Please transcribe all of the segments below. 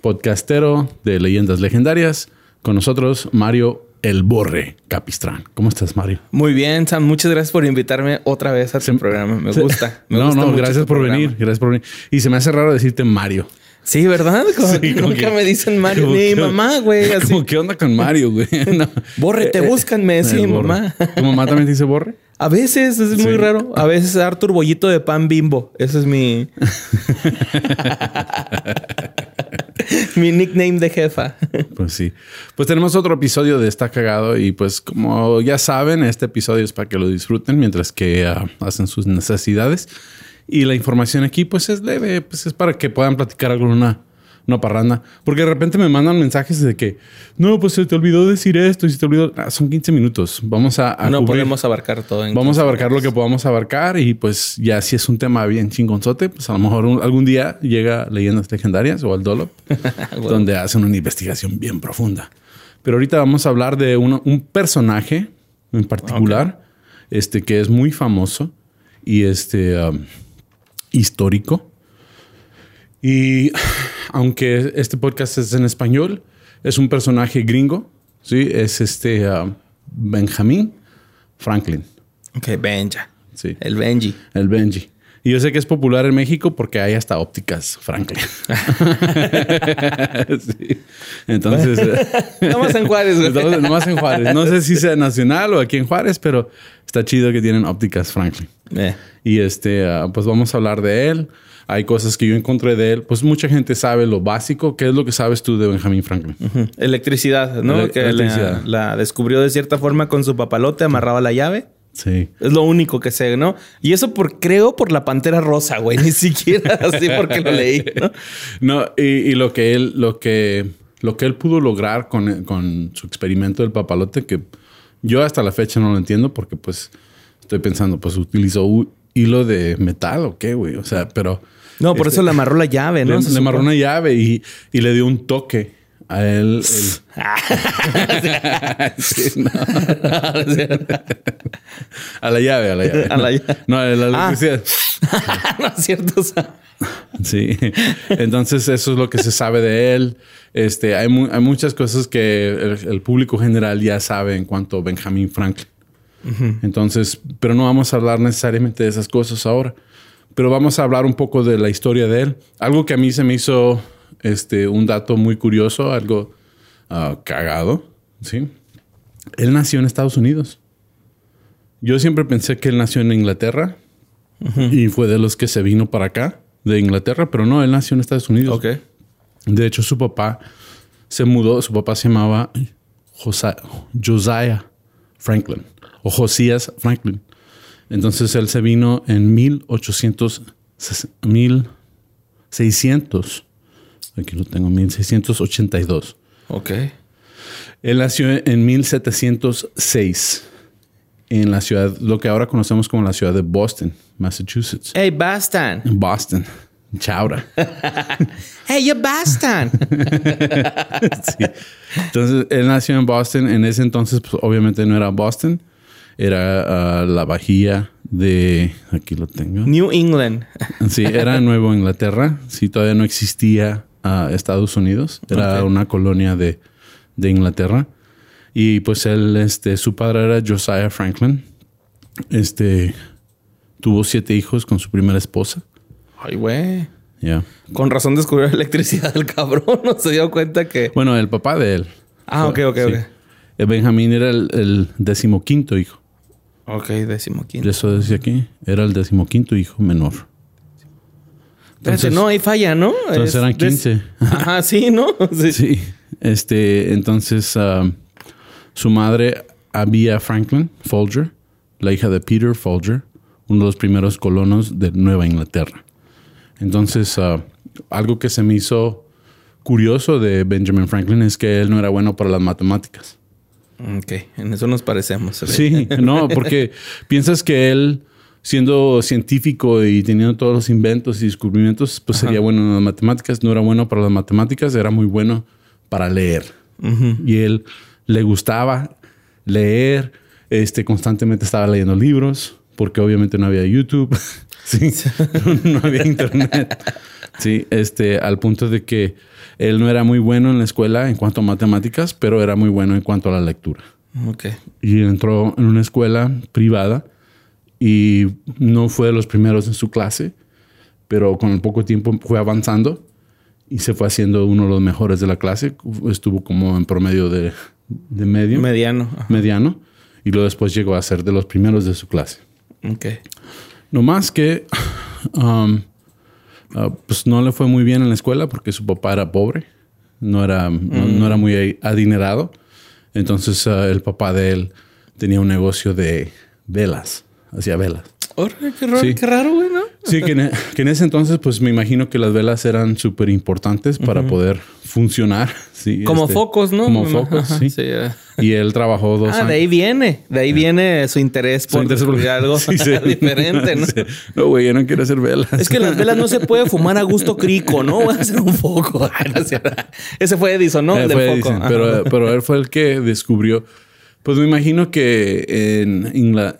podcastero de leyendas legendarias. Con nosotros, Mario El Borre Capistrán. ¿Cómo estás, Mario? Muy bien, Sam. Muchas gracias por invitarme otra vez a tu programa. Me Se- gusta. Me no, gusta no, mucho gracias por programa. venir. Gracias por venir. Y se me hace raro decirte Mario. Sí, ¿verdad? Como Sí, que como nunca que- me dicen Mario como ni mamá, güey. Así. Como, ¿Qué onda con Mario, güey? No. Borre, te Eh, eh, buscan, me decía mi Borre. mamá. ¿Tu mamá también te dice Borre? A veces es Sí. muy raro. A veces Arthur Bollito de pan bimbo. Ese es mi. mi nickname de jefa. Pues sí. Pues tenemos otro episodio de Está Cagado y pues como ya saben, este episodio es para que lo disfruten mientras que ah, hacen sus necesidades. Y la información aquí pues es leve, pues es para que puedan platicar algo una parranda. Porque de repente me mandan mensajes de que, no, pues se te olvidó decir esto y se te olvidó... Ah, son 15 minutos. Vamos a... a no cubrir- podemos abarcar todo. en Vamos a 15 abarcar lo que podamos abarcar y pues ya si es un tema bien chingonzote, pues a lo mejor un- algún día llega Leyendas Legendarias o al Dolop, donde hacen una investigación bien profunda. Pero ahorita vamos a hablar de uno- un personaje en particular, este que es muy famoso y este um, histórico. Y aunque este podcast es en español, es un personaje gringo, sí, es este um, Benjamin Franklin. Ok, Benja. Sí. El Benji. El Benji. Y yo sé que es popular en México porque hay hasta ópticas Franklin. Sí. Entonces, Estamos en Juárez, güey. estamos nomás en Juárez. No sé si sea nacional o aquí en Juárez, pero está chido que tienen ópticas Franklin. Eh. Y este, ah, pues vamos a hablar de él. Hay cosas que yo encontré de él. Pues mucha gente sabe lo básico. ¿Qué es lo que sabes tú de Benjamin Franklin? Electricidad, ¿no? Ele- que electricidad. La, la descubrió de cierta forma con su papalote, amarraba la llave. Sí. Es lo único que sé, ¿no? Y eso por, creo, por la pantera rosa, güey. Ni siquiera así porque lo leí, ¿no? No, y, y lo que él, lo que, lo que él pudo lograr con, con su experimento del papalote, que yo hasta la fecha no lo entiendo, porque pues estoy pensando, pues utilizó hilo de metal o qué, güey. O sea, pero No, por Este, eso le amarró la llave, ¿no? le, le amarró una llave y, y le dio un toque a él. el- Sí, no. a la llave, a la llave. A la llave. No, a la Ah. electricidad. no es cierto. o sea, Sí. Entonces, eso es lo que se sabe de él. Este, hay, mu- hay muchas cosas que el, el público general ya sabe en cuanto a Benjamin Franklin. Entonces, pero no vamos a hablar necesariamente de esas cosas ahora. Pero vamos a hablar un poco de la historia de él. Algo que a mí se me hizo este, un dato muy curioso, algo ah, cagado. ¿sí? Él nació en Estados Unidos. Yo siempre pensé que él nació en Inglaterra y fue de los que se vino para acá, de Inglaterra, pero no, él nació en Estados Unidos. De hecho, su papá se mudó, su papá se llamaba Josiah Franklin o Josías Franklin. Entonces él se vino en 1800, 1600, aquí lo tengo, 1682. Ok. Él nació en 1706 en la ciudad, lo que ahora conocemos como la ciudad de Boston, Massachusetts. Hey, bastan. En Boston. Chaura. Hey, you bastan. Sí. Entonces, él nació en Boston. En ese entonces, pues, obviamente no era Boston. Era ah, la bahía de... Aquí lo tengo. New England. Sí, era Nueva Inglaterra. Sí, todavía no existía ah, Estados Unidos. Era una colonia de, de Inglaterra. Y pues él, este, su padre era Josiah Franklin. Este, tuvo siete hijos con su primera esposa. Ay, güey. Ya. Con razón descubrió la electricidad el cabrón. No se dio cuenta que... Bueno, el papá de él. Ah, ok, ok, Sí. ok. Eh, Benjamín era el, el decimoquinto hijo. Ok, décimo quinto. Eso decía aquí. Era el decimoquinto hijo menor. Espérate, Entonces- no, ahí falla, ¿no? Entonces Es- eran des- 15. Ajá, sí, ¿no? Sí. Sí. Este, entonces, ah, su madre, Abia Franklin Folger, la hija de Peter Folger, uno de los primeros colonos de Nueva Inglaterra. Entonces, ah, algo que se me hizo curioso de Benjamin Franklin es que él no era bueno para las matemáticas. Ok, en eso nos parecemos. Sí, no, porque piensas que él, siendo científico y teniendo todos los inventos y descubrimientos, pues sería bueno en las matemáticas. No era bueno para las matemáticas, era muy bueno para leer. Y él le gustaba leer, este, constantemente estaba leyendo libros, porque obviamente no había YouTube, sí, no había internet. Sí, este, al punto de que él no era muy bueno en la escuela en cuanto a matemáticas, pero era muy bueno en cuanto a la lectura. Ok. Y entró en una escuela privada y no fue de los primeros en su clase, pero con el poco tiempo fue avanzando y se fue haciendo uno de los mejores de la clase. Estuvo como en promedio de, de medio. Mediano. Mediano. Y luego después llegó a ser de los primeros de su clase. Ok. No más que um, uh, pues no le fue muy bien en la escuela porque su papá era pobre. No era, no, no era muy adinerado. Entonces uh, el papá de él tenía un negocio de velas. Hacía velas. Qué raro, Sí. qué raro, güey, ¿no? Sí, que en, e- que en ese entonces, pues me imagino que las velas eran súper importantes para poder funcionar. Sí, Como este, focos, ¿no? Como focos, ajá, sí. Y él trabajó dos Ah, años. de ahí viene. De ahí viene su interés Su por interés algo Sí, diferente, ¿no? No, güey, yo no quiero hacer velas. Es que las velas no se puede fumar a gusto crico, ¿no? Voy a hacer un foco. Cierto. Ese fue Edison, ¿no? Eh, El del fue foco. Edison, Ajá. pero, pero él fue el que descubrió. Pues me imagino que en,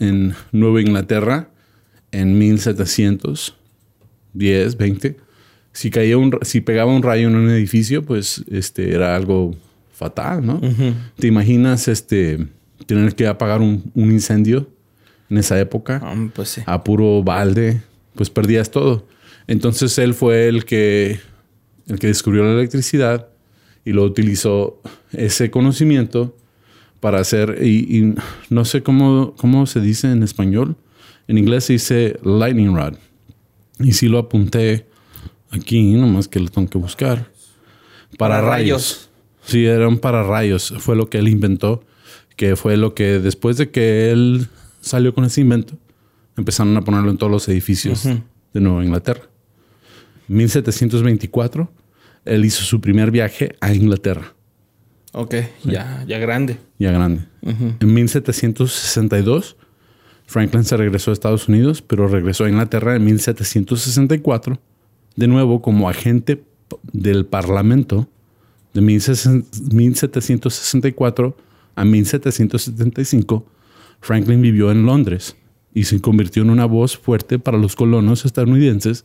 en Nueva Inglaterra, en 1710, 20, si caía un, si pegaba un rayo en un edificio, pues este era algo fatal, ¿no? ¿Te imaginas este tener que apagar un, un incendio en esa época? Ah, pues sí. a puro balde, pues perdías todo. Entonces él fue el que, el que descubrió la electricidad y lo utilizó ese conocimiento para hacer, y, y no sé cómo, cómo se dice en español. En inglés se dice lightning rod. Y sí lo apunté aquí, nomás que lo tengo que buscar. Para, Para rayos. rayos. Sí, eran para rayos. Fue lo que él inventó, que fue lo que después de que él salió con ese invento, empezaron a ponerlo en todos los edificios de Nueva Inglaterra. 1724, él hizo su primer viaje a Inglaterra, Ok, ya, ya grande. ya grande. En 1762, Franklin se regresó a Estados Unidos, pero regresó a Inglaterra en 1764, de nuevo como agente del Parlamento de 1764 a 1775. Franklin vivió en Londres y se convirtió en una voz fuerte para los colonos estadounidenses,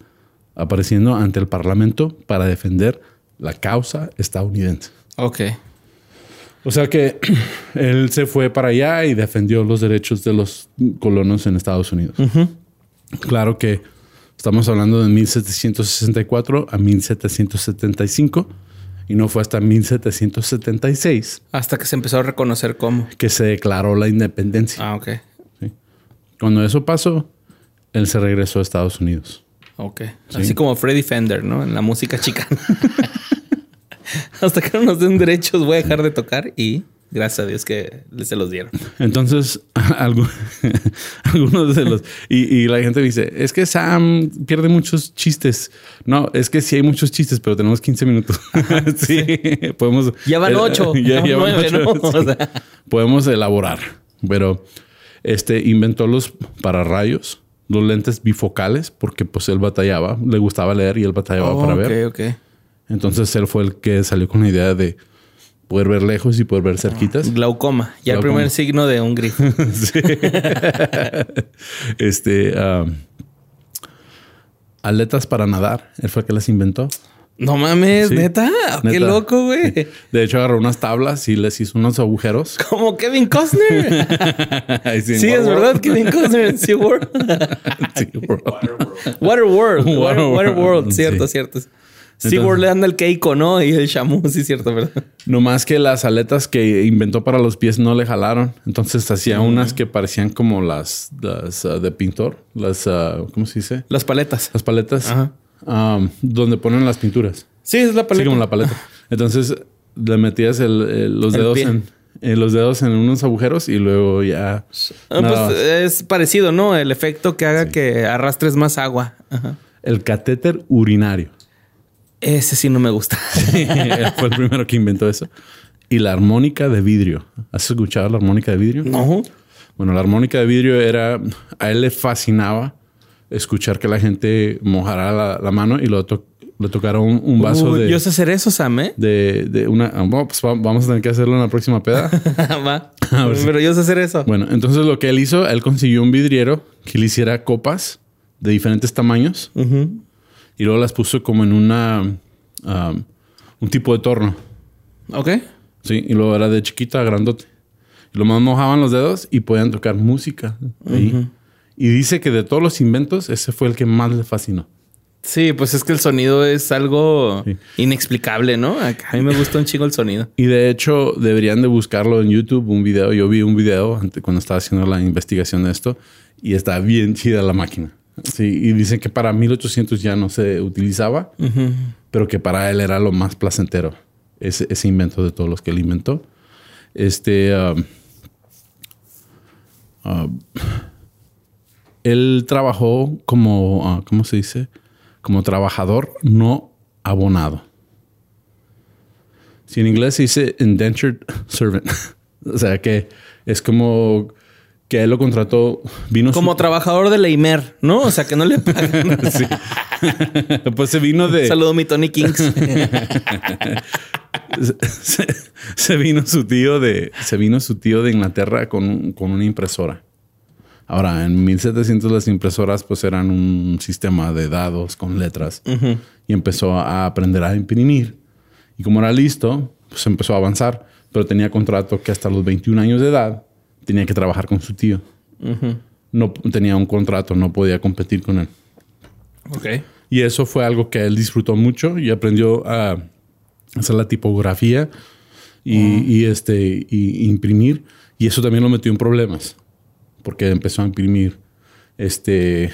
apareciendo ante el Parlamento para defender la causa estadounidense. Ok. O sea que él se fue para allá y defendió los derechos de los colonos en Estados Unidos. Claro que estamos hablando de 1764 a 1775 y no fue hasta 1776 Hasta que se empezó a reconocer cómo. que se declaró la independencia. Ah, ok. Cuando eso pasó, él se regresó a Estados Unidos. Ok. Así como Freddy Fender, ¿no? En la música chicana. Hasta que no nos den derechos voy a dejar de tocar y gracias a Dios que se los dieron. Entonces, algu- algunos de los... Y, y la gente dice, es que Sam pierde muchos chistes. No, es que sí hay muchos chistes, pero tenemos 15 minutos. sí, podemos... Ya van eh, ocho, ya, ya ya van van nueve, ocho, ¿no? sí. O sea. Podemos elaborar, pero este inventó los pararrayos, los lentes bifocales, porque pues él batallaba, le gustaba leer y él batallaba Oh, para ok, ver. ok. Entonces él fue el que salió con la idea de poder ver lejos y poder ver cerquitas. Glaucoma. Ya el primer signo de un grifo. Este. um, aletas para nadar. Él fue el que las inventó. No mames, Sí. neta. Qué loco, güey. De hecho, agarró unas tablas y les hizo unos agujeros. Como Kevin Costner. Sí, es verdad. Kevin Costner en SeaWorld. Sí, bro. Waterworld. Water, Waterworld, Waterworld. Cierto, sí. cierto. Le anda el Keiko, ¿no? Y el Shamu, sí, cierto, ¿verdad? No más que las aletas que inventó para los pies no le jalaron. Entonces hacía unas que parecían como las, las ah, de pintor. Las, ah, ¿cómo se dice? Las paletas. Las paletas. Ajá. um, donde ponen las pinturas. Sí, es la Sí, paleta. como la paleta. Entonces le metías el- el- los El dedos pie. en eh, los dedos en unos agujeros y luego ya. Ah, pues es parecido, ¿no? El efecto que haga que arrastres más agua. Ajá. el catéter urinario. Ese sí no me gusta. Fue el primero que inventó eso. Y la armónica de vidrio. ¿Has escuchado la armónica de vidrio? No. Bueno, la armónica de vidrio era... A él le fascinaba escuchar que la gente mojara la, la mano y lo to- le tocara un, un vaso de, Yo sé hacer eso, Sam, ¿eh? de, de una... ah, bueno, pues va- vamos a tener que hacerlo en la próxima peda. Va. A ver si- Pero yo sé hacer eso. Bueno, entonces lo que él hizo, él consiguió un vidriero que le hiciera copas de diferentes tamaños Ujú. Y luego las puso como en una um, un tipo de torno, Ok. sí, y luego era de chiquita a grandote. Y lo más mojaban los dedos y podían tocar música ahí. Y dice que de todos los inventos ese fue el que más le fascinó. Sí, pues es que el sonido es algo Sí. inexplicable, ¿no? A mí me gusta un chingo el sonido. Y de hecho deberían de buscarlo en YouTube, un video. Yo vi un video antes, cuando estaba haciendo la investigación de esto y está bien chida la máquina. Sí, y dicen que para 1800 ya no se utilizaba, pero que para él era lo más placentero, ese, ese invento de todos los que él inventó. Este, él trabajó como, ah, ¿cómo se dice? Como trabajador no abonado. Si en inglés se dice indentured servant, o sea que es como que él lo contrató, vino su- Como trabajador de la IMER, ¿no? O sea, que no le pagan. Pues se vino de. Saludo mi Tony Kings. se, se vino su tío de. Se vino su tío de Inglaterra con, un- con una impresora. Ahora, en 1700 las impresoras pues eran un sistema de dados con letras. Y empezó a aprender a imprimir. Y como era listo, pues empezó a avanzar. Pero tenía contrato que hasta los 21 años de edad tenía que trabajar con su tío. No tenía un contrato, no podía competir con él. ok. Y eso fue algo que él disfrutó mucho y aprendió a hacer la tipografía y, y, este y imprimir. Y eso también lo metió en problemas. Porque empezó a imprimir este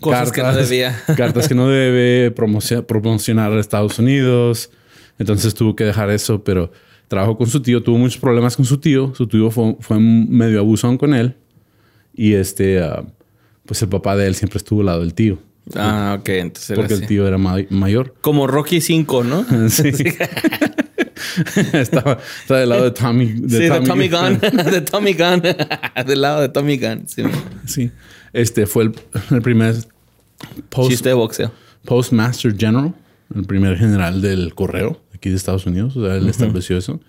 Cosas que no debía. cartas que no debe promocio- promocionar a Estados Unidos. Entonces tuvo que dejar eso, pero trabajó con su tío, tuvo muchos problemas con su tío. Su tío fue, fue medio abusón con él. Y este, ah, pues el papá de él siempre estuvo al lado del tío. Ah, ok. Entonces era Porque así. el tío era ma- mayor. Como Rocky 5, ¿no? Sí. estaba, estaba del lado de Tommy. sí, de Tommy Gunn. de Tommy Gunn. Del lado de Tommy Gunn. Sí. Sí. Este fue el, el primer post- Chiste de boxeo. Postmaster General, el primer general del correo aquí de Estados Unidos. O sea, él estableció eso.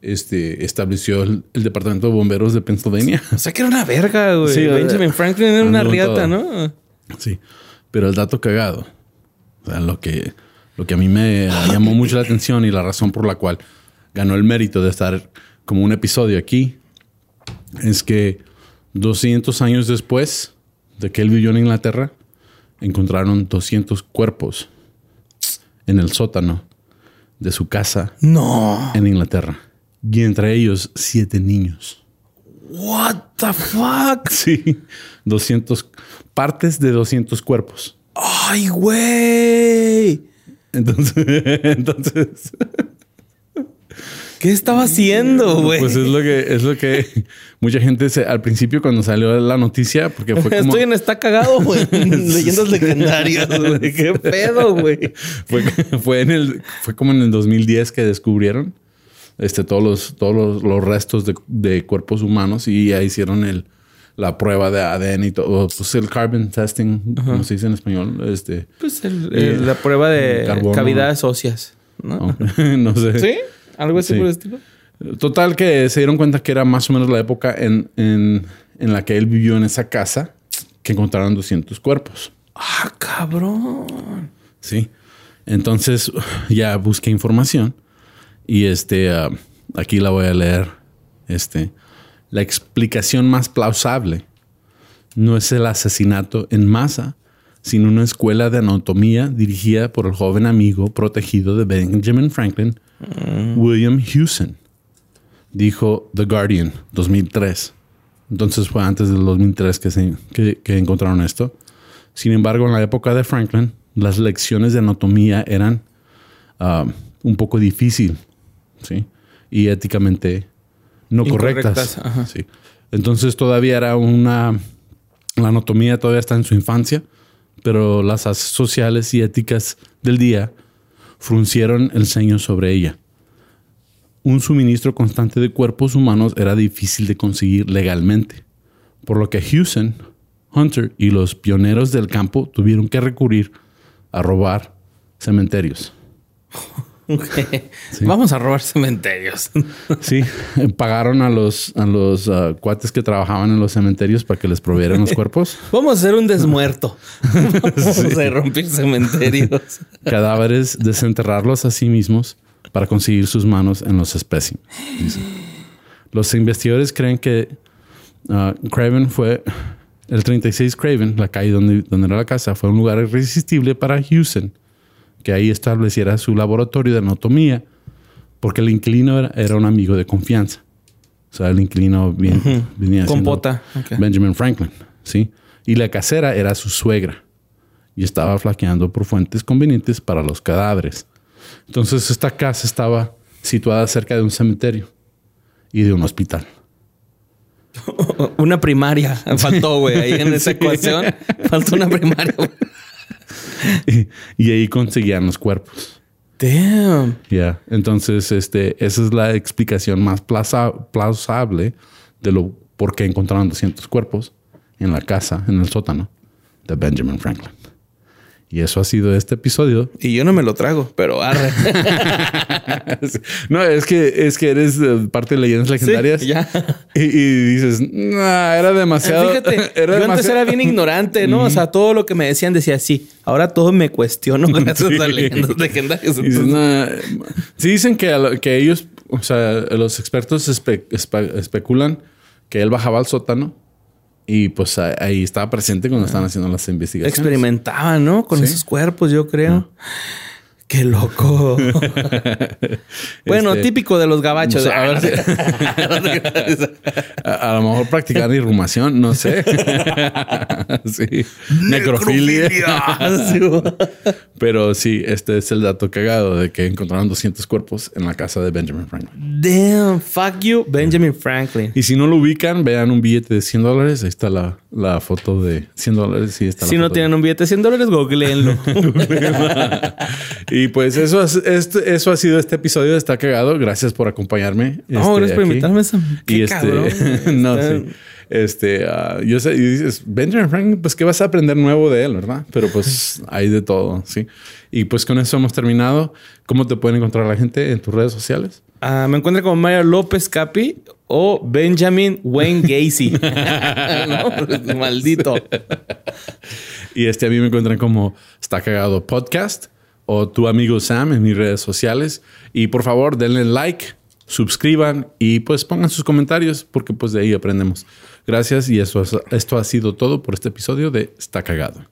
Este estableció el, el departamento de bomberos de Pennsylvania. O sea que era una verga, güey. Sí, Benjamin Franklin era una riata, todo. ¿no? sí. Pero el dato cagado, o sea, lo que, lo que a mí me llamó mucho la atención y la razón por la cual ganó el mérito de estar como un episodio aquí, es que 200 años después de que él vivió en Inglaterra, encontraron 200 cuerpos en el sótano de su casa No. en Inglaterra. Y entre ellos, siete niños. What the fuck? Sí, 200 partes de 200 cuerpos. Ay, güey. Entonces, entonces ¿Qué estaba haciendo, güey? pues es lo que es lo que mucha gente se, al principio cuando salió la noticia, porque fue como Estoy en Está Cagado, güey. Leyendas legendarias, güey. ¿Qué pedo, güey? fue, fue en el fue como en el 2010 que descubrieron este todos los todos los, los restos de, de cuerpos humanos y ya hicieron el la prueba de ADN y todo, pues el carbon testing, como se dice en español, este Pues el- el- la prueba de cavidades óseas, ¿no? no, no sé. ¿Sí? ¿Algo así Sí. por el estilo? Total que se dieron cuenta que era más o menos la época en, en, en la que él vivió en esa casa que encontraron 200 cuerpos. Ah, cabrón. Sí. Entonces ya busqué información y este ah, aquí la voy a leer. Este la explicación más plausible no es el asesinato en masa, sino una escuela de anatomía dirigida por el joven amigo protegido de Benjamin Franklin, William Hewson, dijo The Guardian 2003. Entonces fue antes del 2003 que, se, que, que encontraron esto. Sin embargo, en la época de Franklin, las lecciones de anatomía eran ah, un poco difícil, ¿sí? Y éticamente no Incorrectas, correctas. Sí. Entonces todavía era una... La anatomía todavía está en su infancia, pero las as- sociales y éticas del día fruncieron el ceño sobre ella. Un suministro constante de cuerpos humanos era difícil de conseguir legalmente, por lo que Houston, Hunter y los pioneros del campo tuvieron que recurrir a robar cementerios. Vamos a robar cementerios. sí, pagaron a los, a los uh, cuates que trabajaban en los cementerios para que les provieran los cuerpos. Vamos a hacer un desmuerto. Vamos a romper cementerios. Cadáveres, desenterrarlos a sí mismos para conseguir sus manos en los especímenes. Los investigadores creen que uh, Craven fue el 36 Craven, la calle donde, donde era la casa, fue un lugar irresistible para Houston que ahí estableciera su laboratorio de anatomía, porque el inquilino era, un amigo de confianza. O sea, el inquilino bien, venía Compota. Benjamin Franklin, ¿sí? Y la casera era su suegra y estaba flaqueando por fuentes convenientes para los cadáveres. Entonces esta casa estaba situada cerca de un cementerio y de un hospital. Una primaria faltó, güey, ahí en esa ecuación. Faltó una primaria. y, ahí conseguían los cuerpos. Damn. Ya. Entonces, este, esa es la explicación más plausible de lo por qué encontraron 200 cuerpos en la casa, en el sótano de Benjamin Franklin. Y eso ha sido este episodio. Y yo no me lo trago, pero arre. no, es que es que eres eh, parte de leyendas legendarias. ya. Y, dices, nah, era demasiado. Fíjate, yo antes era bien ignorante, ¿no? O sea, todo lo que me decían decía sí. Ahora todo me cuestiono gracias a leyendas legendarias. sí dicen que, que ellos, o sea, los expertos especulan que él bajaba al sótano y pues ahí estaba presente cuando estaban haciendo las investigaciones. Experimentaba, ¿no? Con esos cuerpos, yo creo. Qué loco. bueno, este, típico de los gabachos. a, lo mejor practicar irrumación, no sé. sí. Necrofilia. Pero sí, este es el dato cagado de que encontraron 200 cuerpos en la casa de Benjamin Franklin. Damn, fuck you, Benjamin Franklin. Y si no lo ubican, vean un billete de 100 dólares. Ahí está la, la foto de 100 dólares. Sí, está si no tienen un billete de 100 dólares, googleenlo. Y pues eso, este, eso ha sido este episodio. Está cagado. Gracias por acompañarme. No, este, gracias por invitarme. Qué y este, no, sí. Este, uh, yo sé, y dices, Benjamin Franklin, pues, ¿qué vas a aprender nuevo de él, verdad? Pero pues hay de todo, sí. Y pues con eso hemos terminado. ¿Cómo te pueden encontrar la gente en tus redes sociales? Uh, me encuentro como Mario López Capi o Benjamin Wayne Gacy. no, maldito. y este a mí me encuentran como Está Cagado Podcast o tu amigo Sam en mis redes sociales. Y por favor, denle like, suscriban y pues pongan sus comentarios porque pues de ahí aprendemos. Gracias y eso, esto ha sido todo por este episodio de Está Cagado.